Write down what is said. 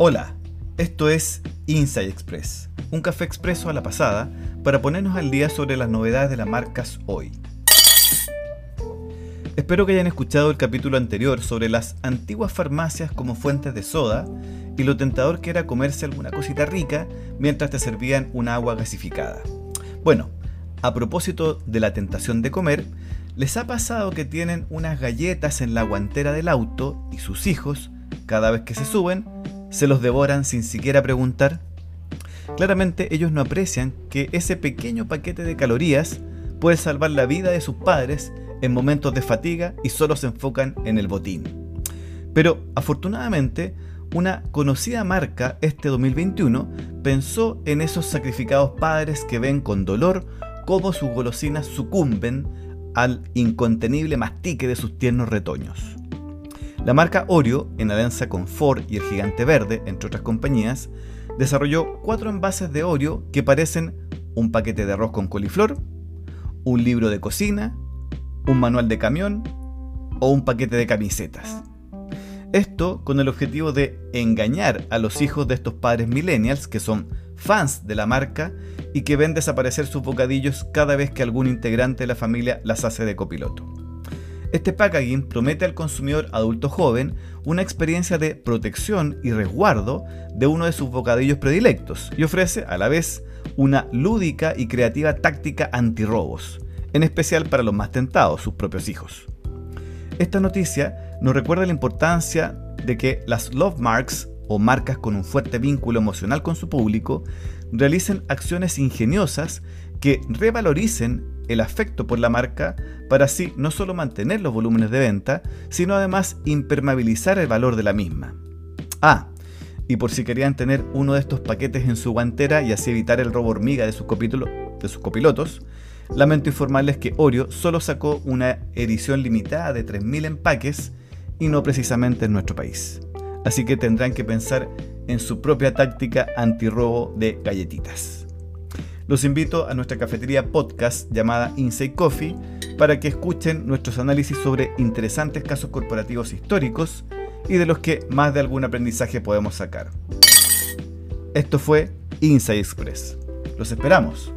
Hola, esto es Inside Express, un café expreso a la pasada para ponernos al día sobre las novedades de las marcas hoy. Espero que hayan escuchado el capítulo anterior sobre las antiguas farmacias como fuentes de soda y lo tentador que era comerse alguna cosita rica mientras te servían una agua gasificada. Bueno, a propósito de la tentación de comer, ¿les ha pasado que tienen unas galletas en la guantera del auto y sus hijos, cada vez que se suben, se los devoran sin siquiera preguntar? Claramente ellos no aprecian que ese pequeño paquete de calorías puede salvar la vida de sus padres en momentos de fatiga y solo se enfocan en el botín. Pero afortunadamente, una conocida marca este 2021 pensó en esos sacrificados padres que ven con dolor cómo sus golosinas sucumben al incontenible mastique de sus tiernos retoños. La marca Oreo, en alianza con Ford y el Gigante Verde, entre otras compañías, desarrolló cuatro envases de Oreo que parecen un paquete de arroz con coliflor, un libro de cocina, un manual de camión o un paquete de camisetas. Esto con el objetivo de engañar a los hijos de estos padres millennials que son fans de la marca y que ven desaparecer sus bocadillos cada vez que algún integrante de la familia las hace de copiloto. Este packaging promete al consumidor adulto joven una experiencia de protección y resguardo de uno de sus bocadillos predilectos y ofrece a la vez una lúdica y creativa táctica antirrobos, en especial para los más tentados, sus propios hijos. Esta noticia nos recuerda la importancia de que las love marks o marcas con un fuerte vínculo emocional con su público realicen acciones ingeniosas que revaloricen el afecto por la marca para así no solo mantener los volúmenes de venta, sino además impermeabilizar el valor de la misma. Ah, y por si querían tener uno de estos paquetes en su guantera y así evitar el robo hormiga de sus, copilotos, lamento informarles que Oreo solo sacó una edición limitada de 3.000 empaques y no precisamente en nuestro país. Así que tendrán que pensar en su propia táctica antirrobo de galletitas. Los invito a nuestra cafetería podcast llamada Inside Coffee para que escuchen nuestros análisis sobre interesantes casos corporativos históricos y de los que más de algún aprendizaje podemos sacar. Esto fue Inside Express. Los esperamos.